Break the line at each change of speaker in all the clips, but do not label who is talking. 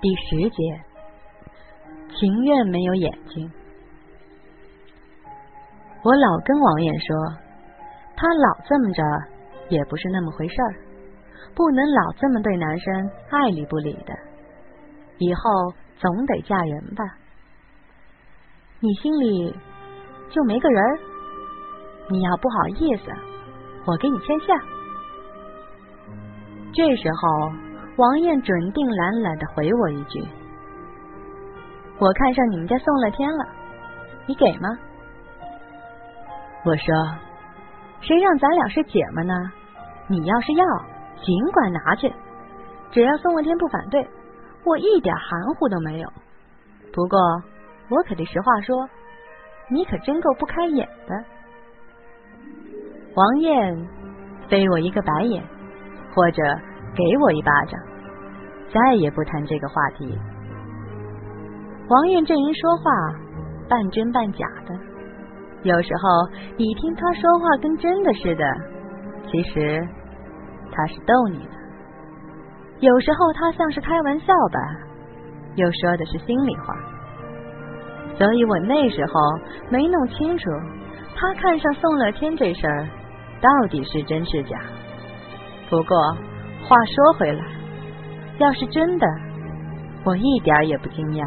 第十节，情愿没有眼睛。我老跟王爷说，他老这么着也不是那么回事儿，不能老这么对男生爱理不理的，以后总得嫁人吧？你心里就没个人？你要不好意思，我给你牵线。这时候，王艳准定懒懒的回我一句：“我看上你们家宋乐天了，你给吗？”我说：“谁让咱俩是姐们呢？你要是要，尽管拿去，只要宋乐天不反对，我一点含糊都没有。不过，我可得实话说，你可真够不开眼的。”王艳飞我一个白眼，或者给我一巴掌，再也不谈这个话题。王艳这人说话半真半假的。有时候你听他说话跟真的似的，其实他是逗你的；有时候他像是开玩笑吧，又说的是心里话。所以我那时候没弄清楚他看上宋乐天这事儿到底是真是假。不过话说回来，要是真的，我一点也不惊讶。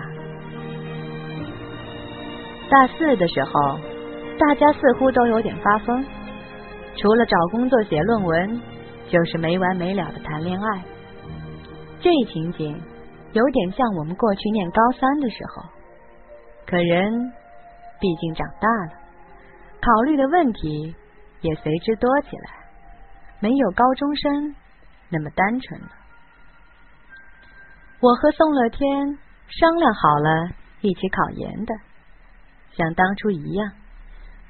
大四的时候。大家似乎都有点发疯，除了找工作、写论文，就是没完没了的谈恋爱。这情景有点像我们过去念高三的时候，可人毕竟长大了，考虑的问题也随之多起来，没有高中生那么单纯了。我和宋乐天商量好了一起考研的，像当初一样。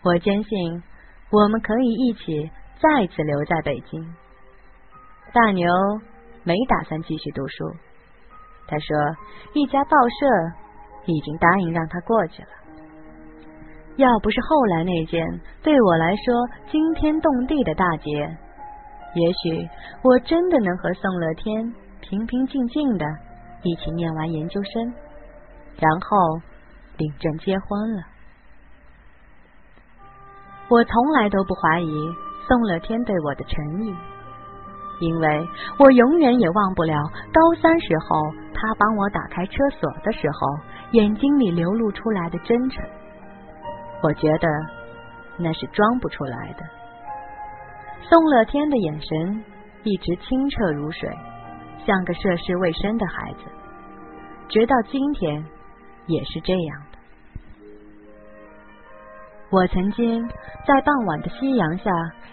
我坚信，我们可以一起再次留在北京。大牛没打算继续读书，他说一家报社已经答应让他过去了。要不是后来那件对我来说惊天动地的大劫，也许我真的能和宋乐天平平静静的一起念完研究生，然后领证结婚了。我从来都不怀疑宋乐天对我的诚意，因为我永远也忘不了高三时候他帮我打开车锁的时候，眼睛里流露出来的真诚。我觉得那是装不出来的。宋乐天的眼神一直清澈如水，像个涉世未深的孩子，直到今天也是这样的。我曾经在傍晚的夕阳下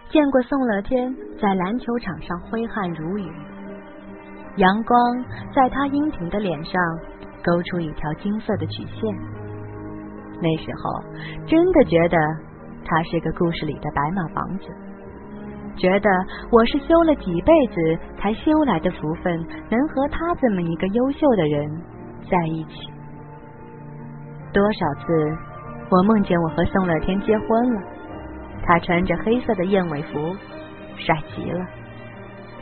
见过宋乐天在篮球场上挥汗如雨，阳光在他英挺的脸上勾出一条金色的曲线。那时候真的觉得他是个故事里的白马王子，觉得我是修了几辈子才修来的福分，能和他这么一个优秀的人在一起。多少次。我梦见我和宋乐天结婚了，他穿着黑色的燕尾服，帅极了。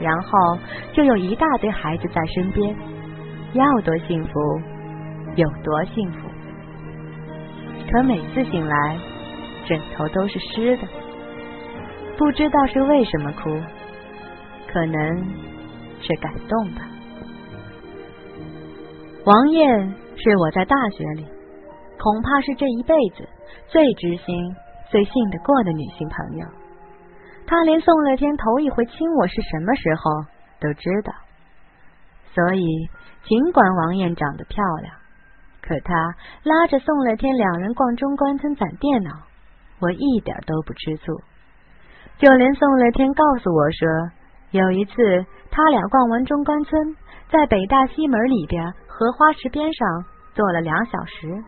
然后就有一大堆孩子在身边，要多幸福有多幸福。可每次醒来，枕头都是湿的，不知道是为什么哭，可能是感动吧。王艳是我在大学里。恐怕是这一辈子最知心、最信得过的女性朋友。她连宋乐天头一回亲我是什么时候都知道，所以尽管王艳长得漂亮，可她拉着宋乐天两人逛中关村攒电脑，我一点都不吃醋。就连宋乐天告诉我说，有一次他俩逛完中关村，在北大西门里边荷花池边上坐了两小时。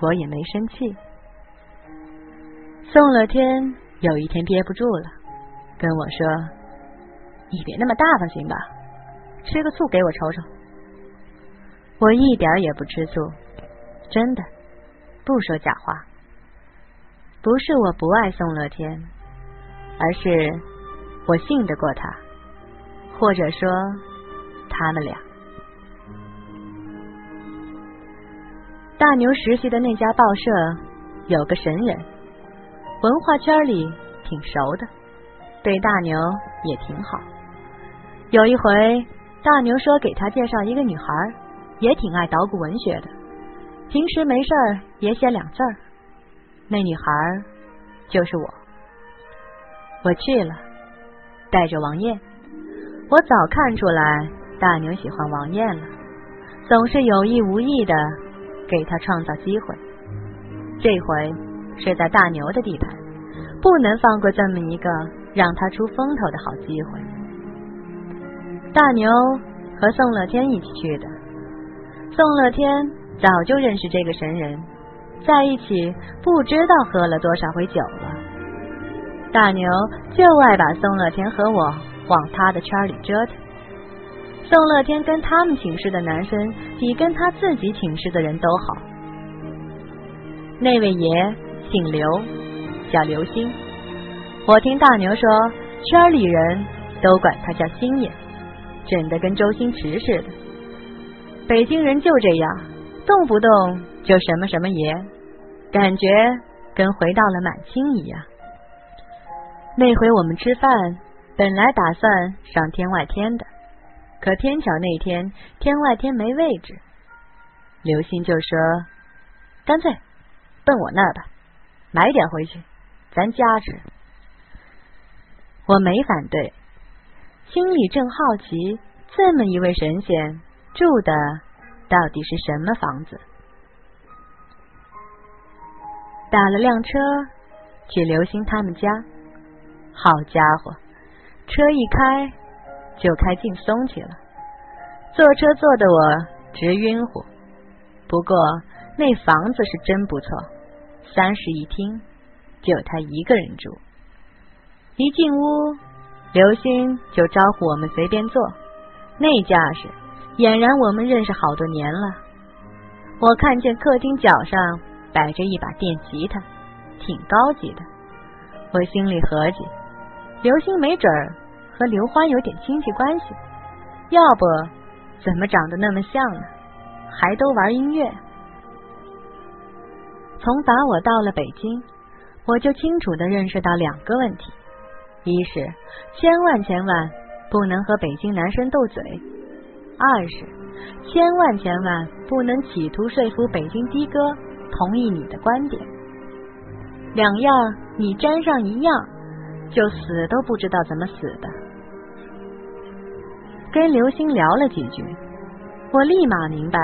我也没生气。宋乐天有一天憋不住了，跟我说：“你别那么大方行吧，吃个醋给我瞅瞅。”我一点也不吃醋，真的，不说假话。不是我不爱宋乐天，而是我信得过他，或者说他们俩。大牛实习的那家报社有个神人，文化圈里挺熟的，对大牛也挺好。有一回，大牛说给他介绍一个女孩，也挺爱捣鼓文学的，平时没事儿也写两字儿。那女孩就是我，我去了，带着王艳。我早看出来大牛喜欢王艳了，总是有意无意的给他创造机会。这回是在大牛的地盘，不能放过这么一个让他出风头的好机会。大牛和宋乐天一起去的，宋乐天早就认识这个神人，在一起不知道喝了多少回酒了。大牛就爱把宋乐天和我往他的圈里折腾。宋乐天跟他们寝室的男生比跟他自己寝室的人都好。那位爷姓刘，叫刘星。我听大牛说，圈里人都管他叫星爷。整的跟周星驰似的，北京人就这样，动不动就什么什么爷，感觉跟回到了满清一样。那回我们吃饭，本来打算上天外天的，可偏巧那天天外天没位置，刘星就说：“干脆奔我那儿吧，买点回去，咱家吃。”我没反对。心里正好奇，这么一位神仙住的到底是什么房子？打了辆车去刘星他们家，好家伙，车一开就开劲松去了，坐车坐的我直晕乎。不过那房子是真不错，三室一厅，就他一个人住。一进屋。刘星就招呼我们随便坐，那架势俨然我们认识好多年了。我看见客厅角上摆着一把电吉他，挺高级的。我心里合计，刘星没准儿和刘欢有点亲戚关系，要不怎么长得那么像呢？还都玩音乐。从打我到了北京，我就清楚的认识到两个问题。一是千万千万不能和北京男生斗嘴，二是千万千万不能企图说服北京的哥同意你的观点。两样你沾上一样，就死都不知道怎么死的。跟刘星聊了几句，我立马明白，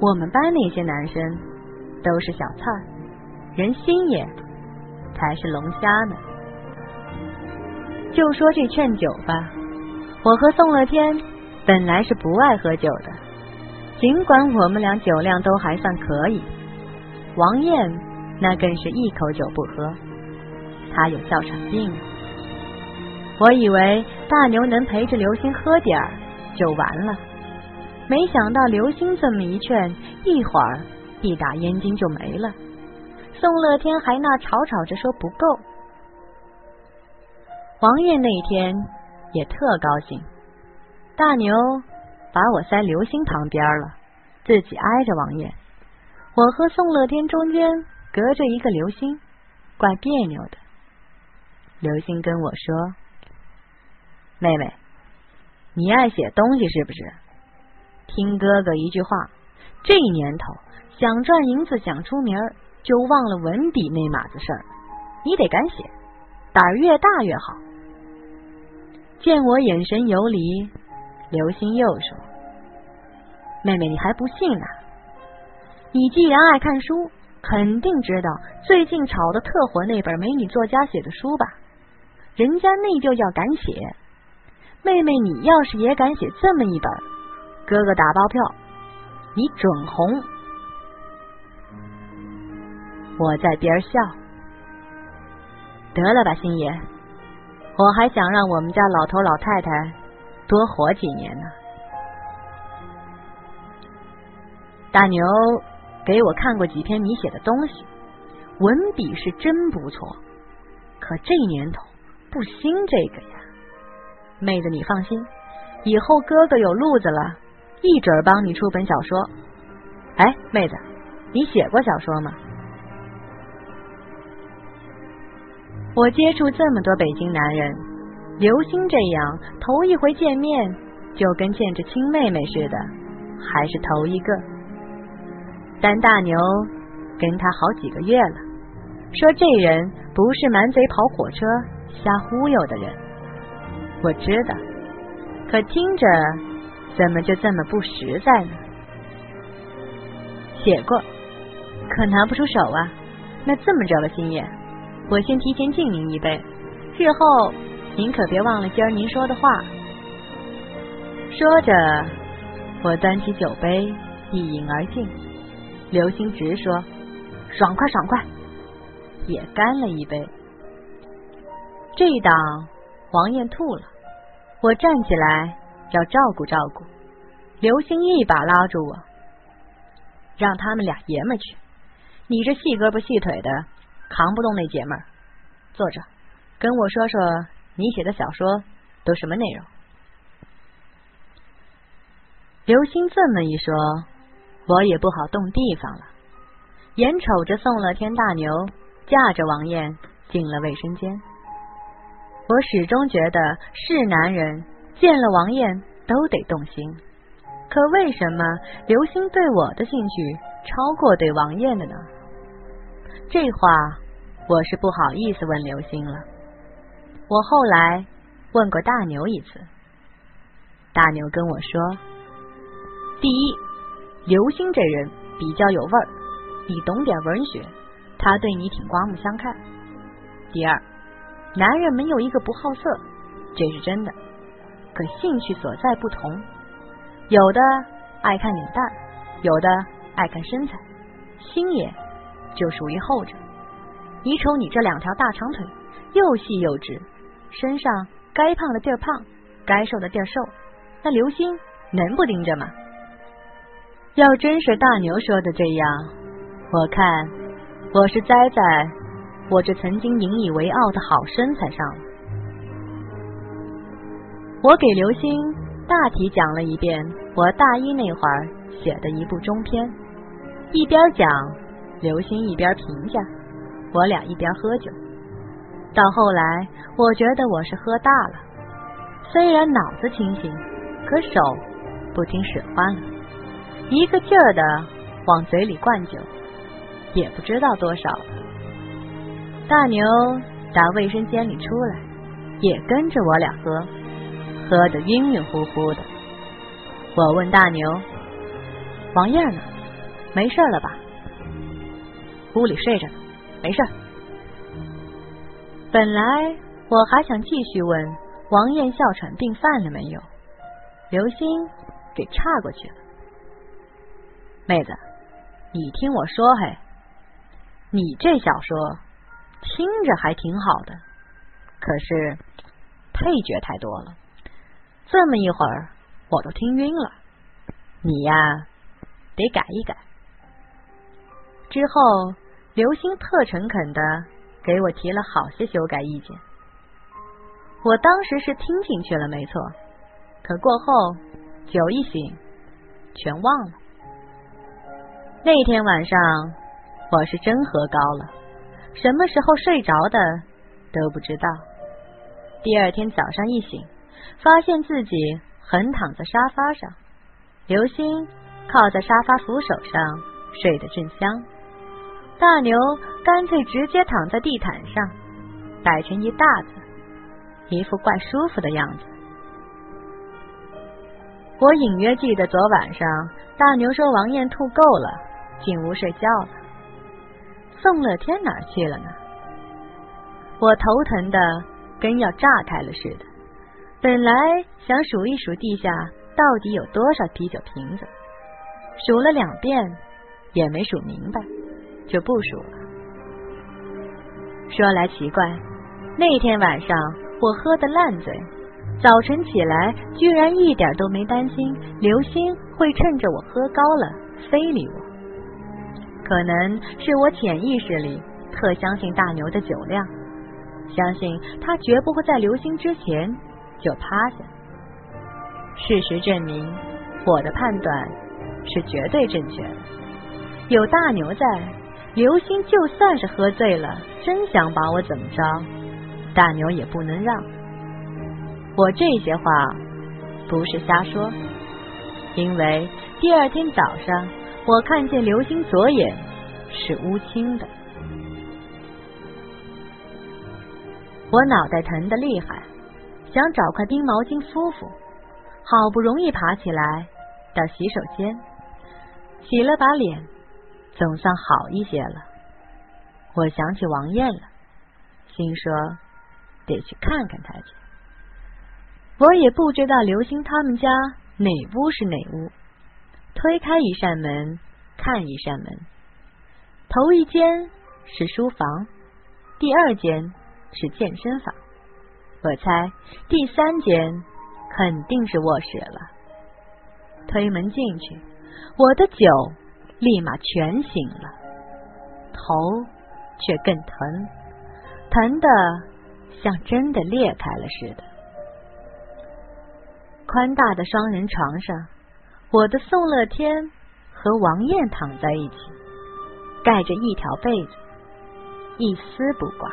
我们班那些男生都是小菜，人心眼才是龙虾呢。就说这劝酒吧，我和宋乐天本来是不爱喝酒的，尽管我们俩酒量都还算可以。王艳那更是一口酒不喝，他有哮喘病。我以为大牛能陪着刘星喝点儿就完了，没想到刘星这么一劝，一会儿一打烟精就没了。宋乐天还那吵吵着说不够。王爷那天也特高兴，大牛把我塞刘星旁边了，自己挨着王爷。我和宋乐天中间隔着一个刘星，怪别扭的。刘星跟我说：“妹妹，你爱写东西是不是？听哥哥一句话，这年头想赚银子、想出名儿，就忘了文笔那码子事儿。你得敢写，胆儿越大越好。”见我眼神游离，刘星又说：“妹妹，你还不信呢？你既然爱看书，肯定知道最近炒的特火那本美女作家写的书吧？人家那就叫敢写。妹妹，你要是也敢写这么一本，哥哥打包票，你准红。”我在边笑，得了吧，星爷。我还想让我们家老头老太太多活几年呢。大牛给我看过几篇你写的东西，文笔是真不错。可这年头不兴这个呀，妹子你放心，以后哥哥有路子了，一准帮你出本小说。哎，妹子，你写过小说吗？我接触这么多北京男人，刘星这样头一回见面就跟见着亲妹妹似的，还是头一个。但大牛跟他好几个月了，说这人不是满嘴跑火车、瞎忽悠的人。我知道，可听着怎么就这么不实在呢？写过，可拿不出手啊。那这么着吧，星爷。我先提前敬您一杯，日后您可别忘了今儿您说的话。说着，我端起酒杯一饮而尽。刘星直说：“爽快，爽快！”也干了一杯。这一档，王艳吐了，我站起来要照顾照顾。刘星一把拉住我，让他们俩爷们去。你这细胳膊细腿的。扛不动那姐们儿，坐着，跟我说说你写的小说都什么内容。刘星这么一说，我也不好动地方了。眼瞅着宋乐天大牛架着王艳进了卫生间，我始终觉得是男人见了王艳都得动心。可为什么刘星对我的兴趣超过对王艳的呢？这话我是不好意思问刘星了。我后来问过大牛一次，大牛跟我说：第一，刘星这人比较有味儿，你懂点文学，他对你挺刮目相看。第二，男人没有一个不好色，这是真的，可兴趣所在不同，有的爱看脸蛋，有的爱看身材，星爷。就属于后者。你瞅你这两条大长腿，又细又直，身上该胖的地儿胖，该瘦的地儿瘦，那刘星能不盯着吗？要真是大牛说的这样，我看我是栽在我这曾经引以为傲的好身材上了。我给刘星大体讲了一遍我大一那会儿写的一部中篇，一边讲。刘星一边评价，我俩一边喝酒。到后来，我觉得我是喝大了，虽然脑子清醒，可手不听使唤了，一个劲儿的往嘴里灌酒，也不知道多少。大牛打卫生间里出来，也跟着我俩喝，喝得晕晕乎乎的。我问大牛：“王燕呢？没事了吧？”屋里睡着呢，没事。本来我还想继续问王艳哮喘病犯了没有，刘星给岔过去了。妹子，你听我说嘿，你这小说听着还挺好的，可是配角太多了，这么一会儿我都听晕了。你呀，得改一改。之后，刘星特诚恳的给我提了好些修改意见。我当时是听进去了，没错。可过后酒一醒，全忘了。那天晚上我是真喝高了，什么时候睡着的都不知道。第二天早上一醒，发现自己横躺在沙发上，刘星靠在沙发扶手上睡得正香。大牛干脆直接躺在地毯上，摆成一大子，一副怪舒服的样子。我隐约记得昨晚上大牛说王艳吐够了，进屋睡觉了。宋乐天哪儿去了呢？我头疼的跟要炸开了似的。本来想数一数地下到底有多少啤酒瓶子，数了两遍也没数明白。就不数了。说来奇怪，那天晚上我喝的烂醉，早晨起来居然一点都没担心刘星会趁着我喝高了非礼我。可能是我潜意识里特相信大牛的酒量，相信他绝不会在流星之前就趴下。事实证明，我的判断是绝对正确的。有大牛在，刘星就算是喝醉了，真想把我怎么着，大牛也不能让。我这些话不是瞎说，因为第二天早上我看见刘星左眼是乌青的，我脑袋疼的厉害，想找块冰毛巾敷敷，好不容易爬起来到洗手间洗了把脸，总算好一些了。我想起王艳了，心说得去看看她去。我也不知道刘星他们家哪屋是哪屋，推开一扇门，看一扇门，头一间是书房，第二间是健身房，我猜第三间肯定是卧室了。推门进去，我的酒立马全醒了，头却更疼，疼的像真的裂开了似的。宽大的双人床上，我的宋乐天和王艳躺在一起，盖着一条被子，一丝不挂。